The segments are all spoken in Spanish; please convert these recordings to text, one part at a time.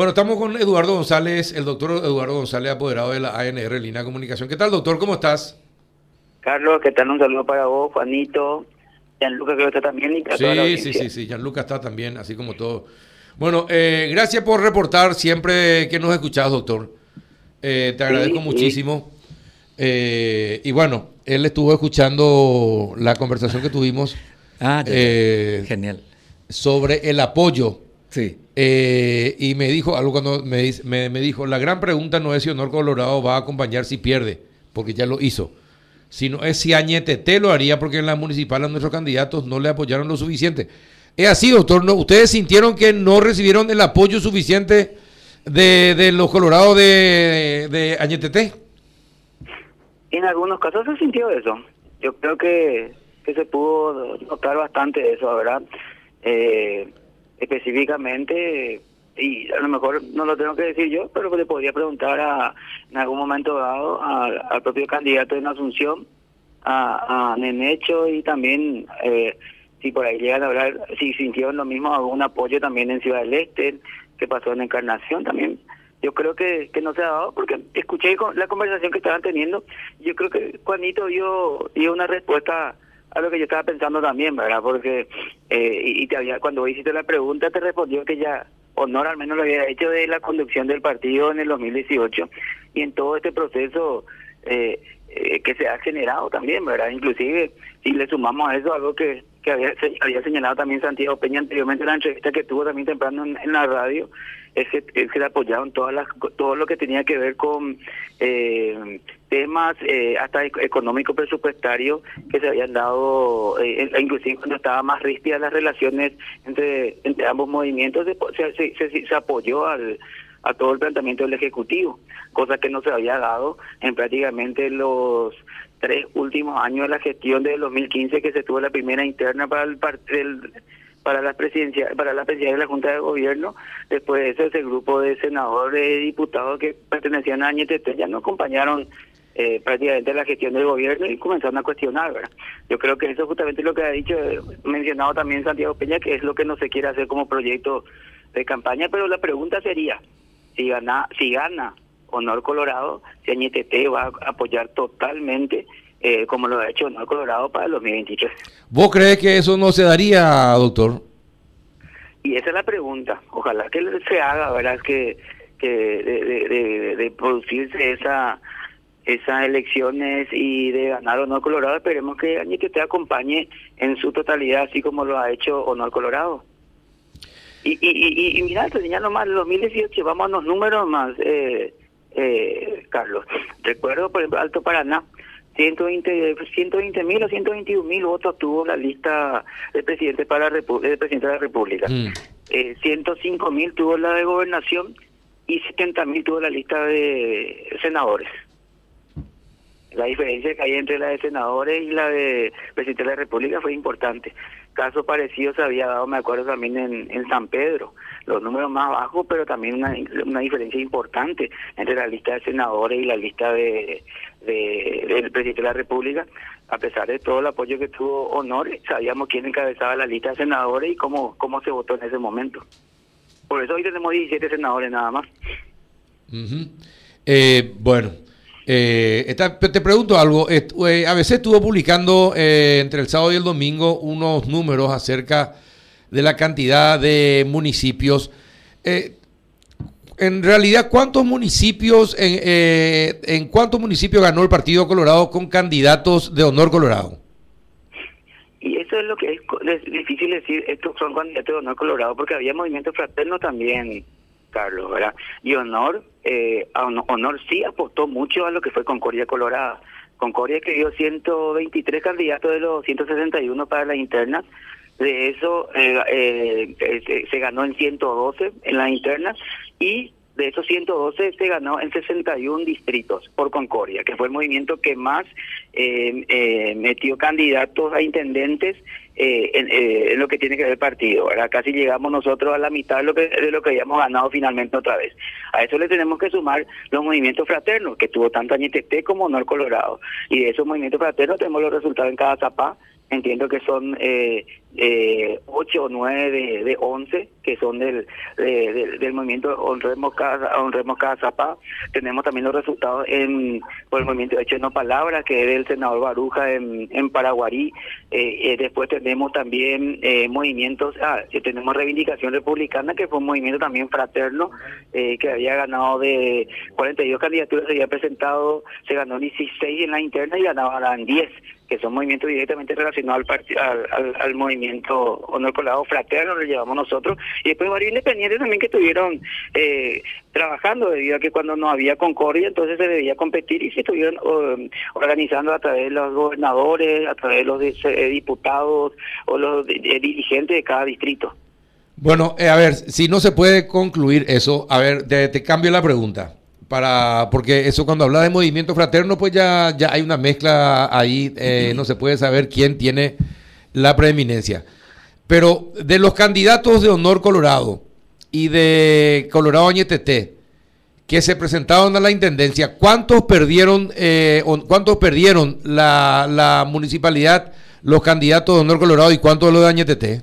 Bueno, estamos con Eduardo González, el doctor Eduardo González, apoderado de la ANR Línea Comunicación. ¿Qué tal, doctor? ¿Cómo estás? Carlos, ¿qué tal? Un saludo para vos, Juanito, Gianluca, creo que está también. Y sí, sí, sí, sí, Gianluca está también, así como todo. Bueno, eh, gracias por reportar siempre que nos escuchás, doctor. Eh, te agradezco muchísimo. Eh, y bueno, él estuvo escuchando la conversación que tuvimos. Ah, genial. Sobre el apoyo. Sí. Y me dijo algo cuando me, me, me, dijo: la gran pregunta no es si Honor Colorado va a acompañar si pierde, porque ya lo hizo. Sino es si Añetete lo haría, porque en las municipales nuestros candidatos no le apoyaron lo suficiente. Es así, doctor. ¿no? ¿Ustedes sintieron que no recibieron el apoyo suficiente de, los colorados de, de Añetete? En algunos casos se sintió eso. Yo creo que, que se pudo notar bastante eso, ¿verdad? Eh, específicamente, y a lo mejor no lo tengo que decir yo, pero le podría preguntar a, en algún momento dado al propio candidato en Asunción, a, a Nenecho y también... Eh, si por ahí llegan a hablar, si sintieron lo mismo, algún apoyo también en Ciudad del Este, que pasó en Encarnación también. Yo creo que, que no se ha dado, porque escuché la conversación que estaban teniendo, yo creo que Juanito dio, dio una respuesta a lo que yo estaba pensando también, ¿verdad? Porque, eh, y, te había, cuando hiciste la pregunta, te respondió que ya Honor al menos lo había hecho de la conducción del partido en el 2018, y en todo este proceso eh, eh, que se ha generado también, ¿verdad? Inclusive, si le sumamos a eso algo que que había, había señalado también Santiago Peña anteriormente en la entrevista que tuvo también temprano en, la radio, es que, es que le apoyaron todas las, todo lo que tenía que ver con eh, temas eh, hasta económico presupuestario que se habían dado, eh, inclusive cuando estaba más ríspida las relaciones entre, entre ambos movimientos, se, se, se, se apoyó al a todo el planteamiento del Ejecutivo, cosa que no se había dado en prácticamente los tres últimos años de la gestión de 2015 que se tuvo la primera interna para el, para la presidencia para la presidencia de la Junta de Gobierno. Después de eso ese grupo de senadores y diputados que pertenecían a Añetete ya no acompañaron eh, prácticamente la gestión del gobierno y comenzaron a cuestionar yo creo que eso es justamente lo que ha dicho mencionado también Santiago Peña que es lo que no se quiere hacer como proyecto de campaña pero la pregunta sería si gana si gana Honor Colorado, Añetete va a apoyar totalmente eh, como lo ha hecho Honor Colorado para el 2023. ¿Vos crees que eso no se daría, doctor? Y esa es la pregunta. Ojalá que se haga, ¿verdad? Que, que de, producirse esa esas elecciones y de ganar Honor Colorado, esperemos que Añetete acompañe en su totalidad, así como lo ha hecho Honor Colorado. Y, y, y, y mira, te señalo más, el 2018, vamos a los números más. Eh, eh, Carlos. Recuerdo, por ejemplo, Alto Paraná, 120 120 mil o 121 mil votos tuvo la lista del presidente para la del presidente de la República. 105 mm. eh, mil tuvo la de gobernación y 70 mil tuvo la lista de senadores. La diferencia que hay entre la de senadores y la de presidente de la República fue importante. Caso parecido se había dado, me acuerdo también en, San Pedro, los números más bajos, pero también una, una diferencia importante entre la lista de senadores y la lista de, del presidente de la República. A pesar de todo el apoyo que tuvo Honor, sabíamos quién encabezaba la lista de senadores y cómo, cómo se votó en ese momento. Por eso hoy tenemos 17 senadores nada más. eh, bueno. Eh, te pregunto algo. Eh, a veces estuvo publicando eh, entre el sábado y el domingo unos números acerca de la cantidad de municipios. Eh, en realidad, ¿cuántos municipios, en, en cuántos municipios ganó el Partido Colorado con candidatos de honor Colorado? Y eso es lo que es, difícil decir, estos son candidatos de honor Colorado, porque había movimiento fraterno también, Carlos, ¿verdad? Y Honor, eh, Honor sí aportó mucho a lo que fue Concordia Colorada. Concordia escribió 123 candidatos de los 161 para la interna. De eso eh, eh, se, ganó en 112 en la interna y de esos 112 se ganó en 61 distritos por Concordia, que fue el movimiento que más eh, metió candidatos a intendentes en, lo que tiene que ver el partido. Ahora casi llegamos nosotros a la mitad de lo que de lo que habíamos ganado finalmente otra vez. A eso le tenemos que sumar los movimientos fraternos, que tuvo tanto Añetete como Honor Colorado. Y de esos movimientos fraternos tenemos los resultados en cada zapá entiendo que son eh, eh, 8 o 9 de, de 11 que son del, del movimiento Honremos Casa, Honremos Casa Tenemos también los resultados en, por el movimiento Hecho No Palabra, que es del senador Baruja en, en Paraguarí. Eh, eh, después tenemos también eh, movimientos, ah, tenemos Reivindicación Republicana, que fue un movimiento también fraterno, que había ganado de 42 candidaturas, se había presentado, se ganó 16 en la interna y ganaban 10 que son movimientos directamente relacionados al, al, al, movimiento honor colado fraterno, lo llevamos nosotros, y después varios independientes también que estuvieron eh, trabajando, debido a que cuando no había concordia, entonces se debía competir y se estuvieron um, organizando a través de los gobernadores, a través de los eh, diputados o los dirigentes de cada distrito. Bueno, eh, a ver, si no se puede concluir eso, a ver, te cambio la pregunta para porque eso cuando habla de movimiento fraterno pues ya, ya hay una mezcla ahí, eh, no se puede saber quién tiene la preeminencia. Pero de los candidatos de Honor Colorado y de Colorado Añetete que se presentaron a la intendencia, ¿cuántos perdieron, eh, cuántos perdieron la, la, municipalidad, los candidatos de Honor Colorado y cuántos los de Añetete?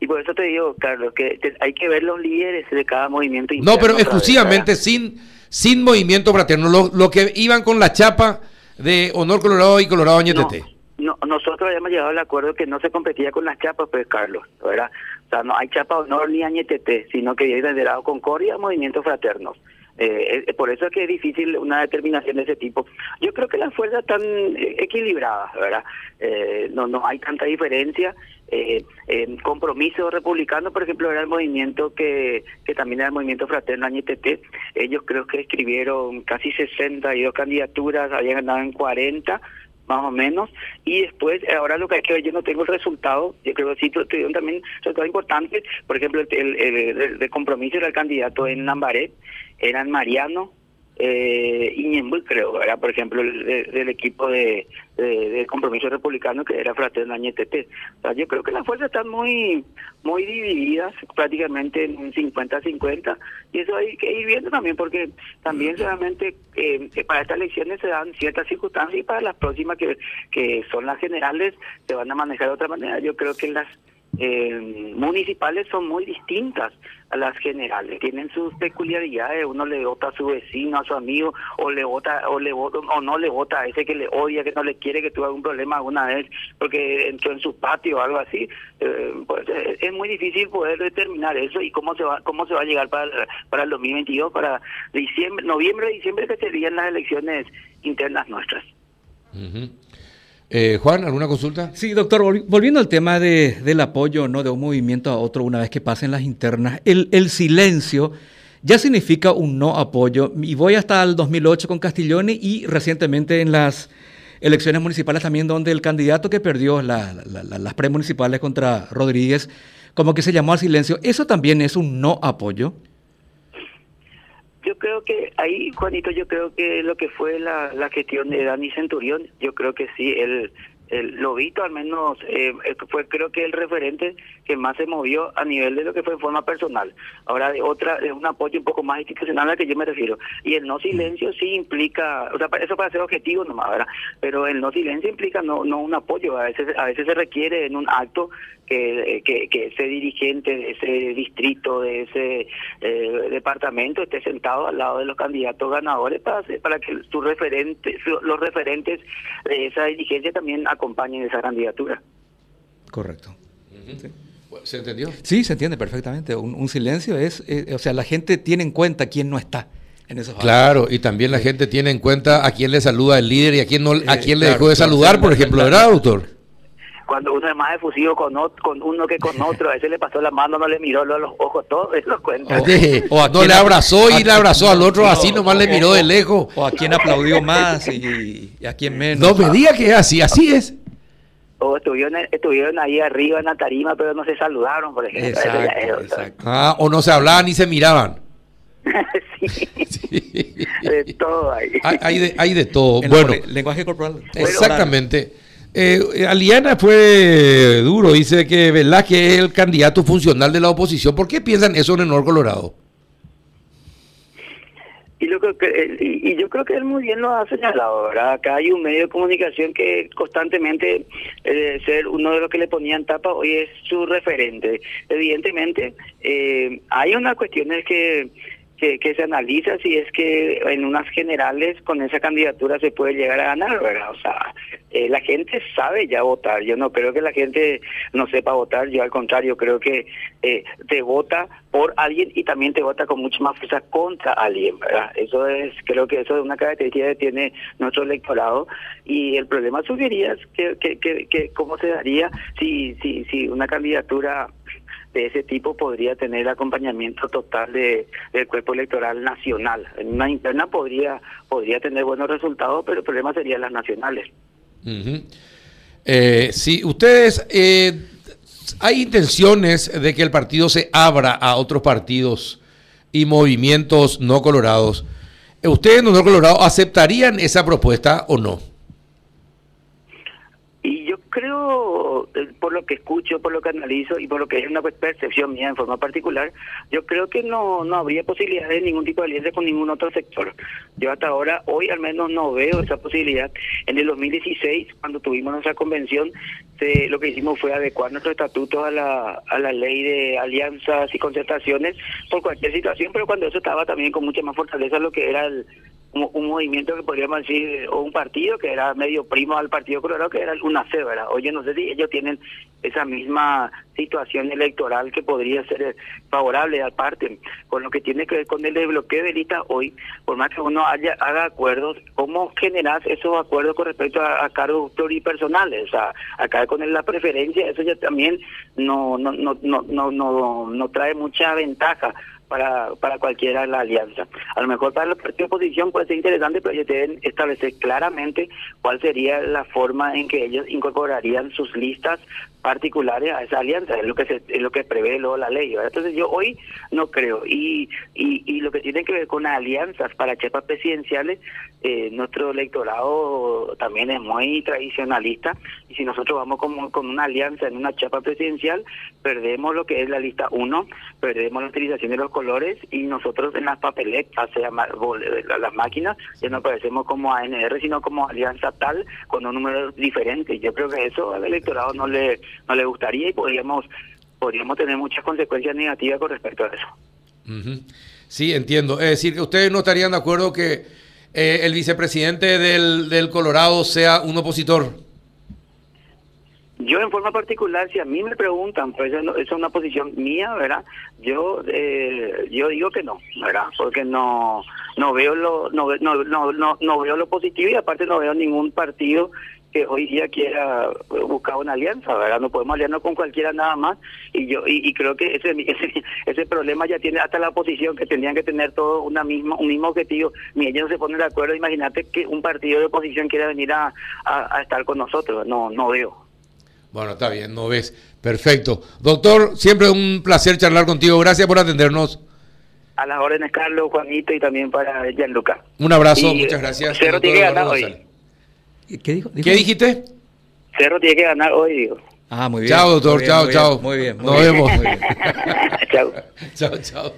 Y por eso te digo, Carlos, que hay que ver los líderes de cada movimiento. No, pero exclusivamente sin, sin movimiento fraterno, lo, lo, que iban con la chapa de Honor Colorado y Colorado Añetete. No, nosotros habíamos llegado al acuerdo que no se competía con las chapas, pues, Carlos, ¿verdad? O sea, no hay chapa honor ni añetete, sino que viene de lado Concordia, movimientos fraternos. Eh, eh, por eso es que es difícil una determinación de ese tipo. Yo creo que las fuerzas están eh, equilibradas, ¿verdad? Eh, no, no hay tanta diferencia. Eh, compromiso republicano, por ejemplo, era el movimiento que, que también era el movimiento fraterno AñTT. Ellos creo que escribieron casi 62 candidaturas, habían ganado en 40 más o menos, y después, ahora lo que hay que ver, yo no tengo el resultado, yo creo que sí tuvieron también resultados importantes, por ejemplo, el, el, el, compromiso era el candidato en Lambaret, eran Mariano, eh, Iñembu, creo, era por ejemplo, del equipo de, de, compromiso republicano que era Fraterno Añetete. O sea, yo creo que las fuerzas están muy muy divididas, prácticamente en un 50-50, y eso hay que ir viendo también, porque también realmente eh, para estas elecciones se dan ciertas circunstancias y para las próximas, que, que son las generales, se van a manejar de otra manera. Yo creo que las eh, municipales son muy distintas a las generales, tienen sus peculiaridades, uno le vota a su vecino, a su amigo, o le vota, o le vota, o no le vota a ese que le odia, que no le quiere, que tuvo algún problema alguna vez porque entró en su patio o algo así, eh, pues eh, es muy difícil poder determinar eso y cómo se va, cómo se va a llegar para, para el 2022, para diciembre, noviembre, diciembre que serían las elecciones internas nuestras. Eh, Juan, ¿alguna consulta? Sí, doctor, volviendo al tema de, del apoyo ¿no? de un movimiento a otro una vez que pasen las internas, el, el silencio ya significa un no apoyo. Y voy hasta el 2008 con Castiglione y recientemente en las elecciones municipales también donde el candidato que perdió la, las premunicipales contra Rodríguez, como que se llamó al silencio, ¿eso también es un no apoyo? Yo creo que ahí, Juanito, yo creo que lo que fue la, la gestión de Dani Centurión, yo creo que sí, él, el Lobito al menos eh, fue creo que el referente que más se movió a nivel de lo que fue en forma personal. Ahora de otra, de un apoyo un poco más institucional al que yo me refiero. Y el no silencio sí implica, o sea, eso para ser objetivo nomás, ¿verdad? Pero el no silencio implica no no un apoyo, a veces a veces se requiere en un acto que, que, que ese dirigente de ese distrito, de ese eh, departamento esté sentado al lado de los candidatos ganadores para para que su referente, los referentes de esa dirigencia también acompañen esa candidatura. Correcto. ¿Se entendió? Sí, se entiende perfectamente. Un, silencio es, eh, o sea, la gente tiene en cuenta quién no está. En esos claro, y también la gente tiene en cuenta a quién le saluda el líder y a quién no, a quién le dejó de saludar, por ejemplo, ¿verdad, doctor? Cuando uno es más efusivo con, con uno que con otro, a ese le pasó la mano, no le miró los ojos, todo eso cuenta. O, a no le abrazó y le abrazó al otro así, nomás le miró de lejos. O a quien aplaudió más y, a quien menos. No me diga que es así, así es. O estuvieron, estuvieron ahí arriba en la tarima, pero no se saludaron, por ejemplo. Exacto, Ah, o no se hablaban ni se miraban. sí, de todo ahí. Hay, de, hay de todo. bueno, lenguaje corporal. Exactamente. Eh, Aliana fue duro, dice que Velázquez es el candidato funcional de la oposición. ¿Por qué piensan eso en el Colorado? Y, lo que, y, yo creo que él muy bien lo ha señalado, ¿verdad? Acá hay un medio de comunicación que constantemente, eh, ser uno de los que le ponían tapa, hoy es su referente. Evidentemente, eh, hay unas cuestiones que que, se analiza si es que en unas generales con esa candidatura se puede llegar a ganar, ¿verdad? O sea, eh, la gente sabe ya votar. Yo no creo que la gente no sepa votar. Yo al contrario creo que eh, te vota por alguien y también te vota con mucha más fuerza contra alguien, ¿verdad? Eso es, creo que eso es una característica que tiene nuestro electorado y el problema sugería que, que, que, que cómo se daría si, si, si una candidatura de ese tipo podría tener acompañamiento total de, del cuerpo electoral nacional. En una interna podría, podría tener buenos resultados, pero el problema serían las nacionales. eh, si ustedes, eh, hay intenciones de que el partido se abra a otros partidos y movimientos no colorados. ¿Ustedes, no colorados, aceptarían esa propuesta o no? creo, eh, por que escucho, por lo que analizo y por lo que es una percepción mía en forma particular, yo creo que no, no habría posibilidad de ningún tipo de alianza con ningún otro sector. Yo hasta ahora, hoy al menos no veo esa posibilidad. En el 2016, cuando tuvimos nuestra convención, se, lo que hicimos fue adecuar nuestros estatutos a la, a la ley de alianzas y concertaciones por cualquier situación, pero cuando eso estaba también con mucha más fortaleza lo que era el un, movimiento que podríamos decir, o un partido que era medio primo al Partido Colorado, que era una C, ¿verdad? Oye, no sé si ellos tienen esa misma situación electoral que podría ser favorable aparte, con lo que tiene que ver con el desbloqueo de lista hoy, por más que uno haya, haga acuerdos, ¿cómo generas esos acuerdos con respecto a, cargos pluripersonales? O sea, acá con la preferencia, eso ya también no, no, no, no, no, no, no trae mucha ventaja para, para cualquiera la alianza. A lo mejor para los partidos de oposición puede ser interesante, pero ellos deben establecer claramente cuál sería la forma en que ellos incorporarían sus listas particulares a esa alianza, es lo que se, es lo que prevé luego la ley. Entonces yo hoy no creo. Y, y, y lo que tiene que ver con alianzas para chepas presidenciales, eh, nuestro electorado también es muy tradicionalista y si nosotros vamos con, con una alianza en una chapa presidencial, perdemos lo que es la lista 1, perdemos la utilización de los colores y nosotros en las papeletas, sea las máquinas, ya no aparecemos como ANR, sino como alianza tal con un número diferente. Yo creo que eso al electorado no le no le gustaría y podríamos podríamos tener muchas consecuencias negativas con respecto a eso. Sí, entiendo. Es decir, que ustedes no estarían de acuerdo que eh, el vicepresidente del, del Colorado sea un opositor. Yo en forma particular, si a mí me preguntan, pues eso es una posición mía, ¿verdad? Yo eh, yo digo que no, ¿verdad? Porque no no veo lo no, no, no, no, no veo lo positivo y aparte no veo ningún partido que hoy día quiera buscar una alianza, ¿verdad? No podemos aliarnos con cualquiera nada más y yo y, creo que ese, ese, ese problema ya tiene hasta la oposición que tendrían que tener todo una misma un mismo objetivo. Ni ellos no se ponen de acuerdo, imagínate que un partido de oposición quiera venir a, a, estar con nosotros, no no veo. Bueno, está bien, no ves. Perfecto. Doctor, siempre un placer charlar contigo. Gracias por atendernos. A las órdenes, Carlos, Juanito y también para Gianluca. Un abrazo, muchas gracias. Cerro tiene ganar hoy. ¿Qué, dijo? ¿Qué dijiste? Cerro tiene que ganar hoy, digo. Ah, muy bien. Chao, doctor. chao, chao. Muy bien. Nos vemos. chao. chao, chao.